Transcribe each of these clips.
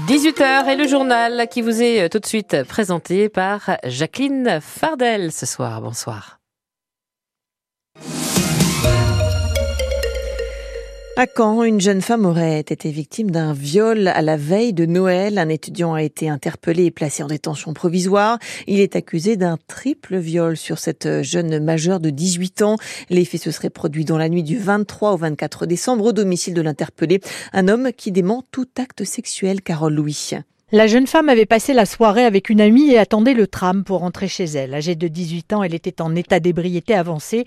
18h et le journal qui vous est tout de suite présenté par Jacqueline Fardel ce soir. Bonsoir. À Caen, une jeune femme aurait été victime d'un viol à la veille de Noël. Un étudiant a été interpellé et placé en détention provisoire. Il est accusé d'un triple viol sur cette jeune majeure de 18 ans. Les se seraient produits dans la nuit du 23 au 24 décembre au domicile de l'interpellé, un homme qui dément tout acte sexuel, Carole Louis. La jeune femme avait passé la soirée avec une amie et attendait le tram pour rentrer chez elle. Âgée de 18 ans, elle était en état d'ébriété avancée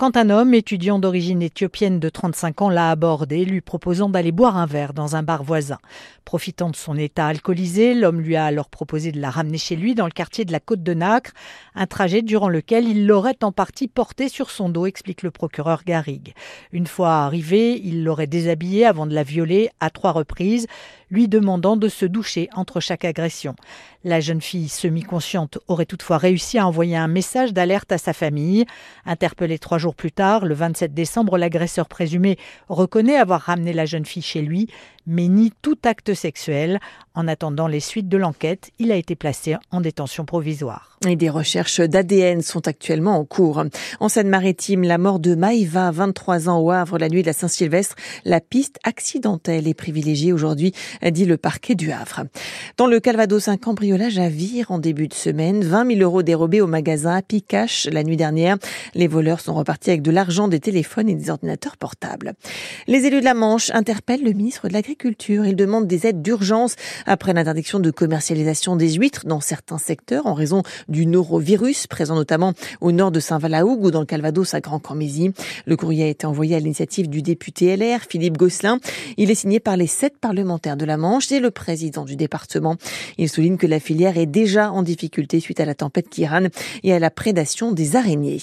quand un homme, étudiant d'origine éthiopienne de 35 ans, l'a abordé, lui proposant d'aller boire un verre dans un bar voisin. Profitant de son état alcoolisé, l'homme lui a alors proposé de la ramener chez lui dans le quartier de la Côte de Nacre, un trajet durant lequel il l'aurait en partie porté sur son dos, explique le procureur Garrigue. Une fois arrivé, il l'aurait déshabillée avant de la violer à trois reprises, lui demandant de se doucher entre chaque agression. La jeune fille semi-consciente aurait toutefois réussi à envoyer un message d'alerte à sa famille. Interpellée trois jours plus tard, le 27 décembre, l'agresseur présumé reconnaît avoir ramené la jeune fille chez lui, mais nie tout acte sexuel. En attendant les suites de l'enquête, il a été placé en détention provisoire. Et des recherches d'ADN sont actuellement en cours. En Seine-Maritime, la mort de Maïva, 23 ans au Havre, la nuit de la Saint-Sylvestre, la piste accidentelle est privilégiée aujourd'hui, dit le parquet du Havre. Dans le Calvados, un cambriolage à Vire en début de semaine, 20 000 euros dérobés au magasin Picache la nuit dernière. Les voleurs sont repartis avec de l'argent, des téléphones et des ordinateurs portables. Les élus de la Manche interpellent le ministre de l'Agriculture. Ils demandent des aides d'urgence après l'interdiction de commercialisation des huîtres dans certains secteurs en raison du norovirus présent notamment au nord de Saint-Valaougue ou dans le Calvados à Grand-Cormézy. Le courrier a été envoyé à l'initiative du député LR Philippe Gosselin. Il est signé par les sept parlementaires de la Manche et le président du département. Il souligne que la filière est déjà en difficulté suite à la tempête Kiran et à la prédation des araignées.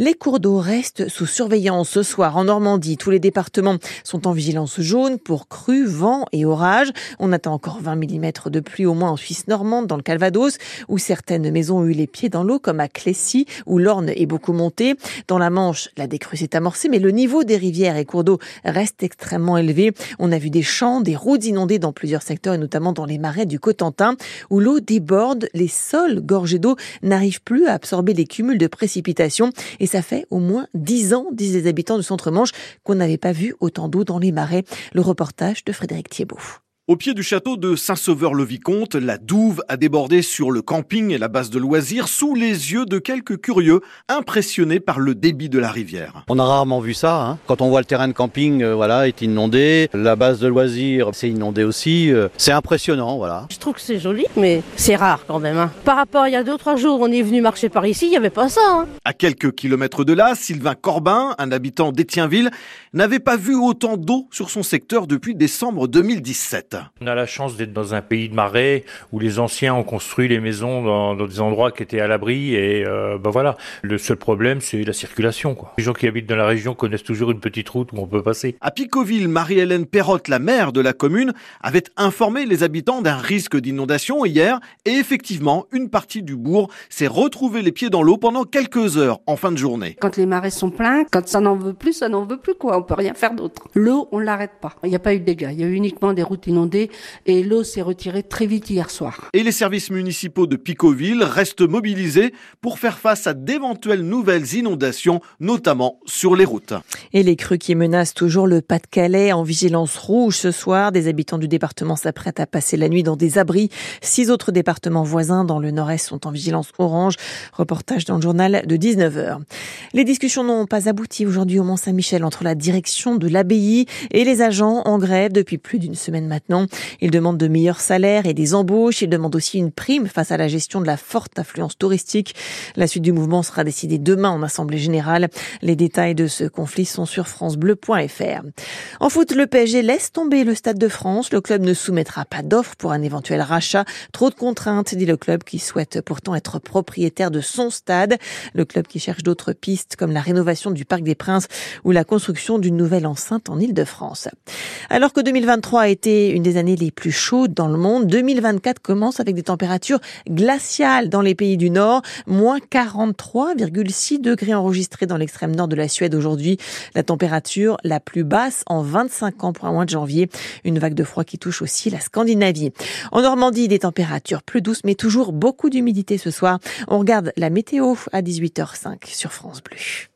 Les cours d'eau restent sous surveillance ce soir en Normandie. Tous les départements sont en vigilance jaune pour crues, vent et orages. On attend encore 20 mm de pluie au moins en Suisse normande, dans le Calvados, où certaines maisons ont eu les pieds dans l'eau, comme à Clécy, où l'Orne est beaucoup montée. Dans la Manche, la décrue s'est amorcée, mais le niveau des rivières et cours d'eau reste extrêmement élevé. On a vu des champs, des routes inondées dans plusieurs secteurs, et notamment dans les marais du Cotentin, où l'eau déborde. Les sols gorgés d'eau n'arrivent plus à absorber les cumuls de précipitations ça fait au moins dix ans, disent les habitants du Centre-Manche, qu'on n'avait pas vu autant d'eau dans les marais. Le reportage de Frédéric Thiebaud. Au pied du château de Saint-Sauveur-le-Vicomte, la Douve a débordé sur le camping et la base de loisirs sous les yeux de quelques curieux impressionnés par le débit de la rivière. On a rarement vu ça. Hein. Quand on voit le terrain de camping, euh, voilà, est inondé, la base de loisirs s'est inondée aussi. Euh, c'est impressionnant, voilà. Je trouve que c'est joli, mais c'est rare quand même. Hein. Par rapport à il y a deux ou trois jours, on est venu marcher par ici, il n'y avait pas ça. Hein. À quelques kilomètres de là, Sylvain Corbin, un habitant d'Étienville, n'avait pas vu autant d'eau sur son secteur depuis décembre 2017. On a la chance d'être dans un pays de marais où les anciens ont construit les maisons dans, des endroits qui étaient à l'abri et euh, ben voilà. Le seul problème, c'est la circulation. Quoi. Les gens qui habitent dans la région connaissent toujours une petite route où on peut passer. À Picoville, Marie-Hélène Perrotte, la maire de la commune, avait informé les habitants d'un risque d'inondation hier et effectivement, une partie du bourg s'est retrouvée les pieds dans l'eau pendant quelques heures en fin de journée. Quand les marais sont pleins, quand ça n'en veut plus, ça n'en veut plus quoi. On peut rien faire d'autre. L'eau, on l'arrête pas. Il n'y a pas eu de dégâts. Il y a eu uniquement des routes inondées et l'eau s'est retirée très vite hier soir. Et les services municipaux de Picoville restent mobilisés pour faire face à d'éventuelles nouvelles inondations, notamment sur les routes. Et les crues qui menacent toujours le Pas-de-Calais en vigilance rouge ce soir. Des habitants du département s'apprêtent à passer la nuit dans des abris. Six autres départements voisins dans le nord-est sont en vigilance orange. Reportage dans le journal de 19h. Les discussions n'ont pas abouti aujourd'hui au Mont-Saint-Michel entre la direction de l'abbaye et les agents en grève depuis plus d'une semaine maintenant. Il demande de meilleurs salaires et des embauches. Il demande aussi une prime face à la gestion de la forte affluence touristique. La suite du mouvement sera décidée demain en Assemblée générale. Les détails de ce conflit sont sur francebleu.fr. En foot, le PSG laisse tomber le Stade de France. Le club ne soumettra pas d'offre pour un éventuel rachat. Trop de contraintes, dit le club qui souhaite pourtant être propriétaire de son stade. Le club qui cherche d'autres pistes comme la rénovation du Parc des Princes ou la construction d'une nouvelle enceinte en Ile-de-France. Alors que 2023 a été une des années les plus chaudes dans le monde. 2024 commence avec des températures glaciales dans les pays du Nord, moins 43,6 degrés enregistrés dans l'extrême nord de la Suède aujourd'hui. La température la plus basse en 25 ans pour un mois de janvier. Une vague de froid qui touche aussi la Scandinavie. En Normandie, des températures plus douces, mais toujours beaucoup d'humidité ce soir. On regarde la météo à 18h05 sur France Bleu.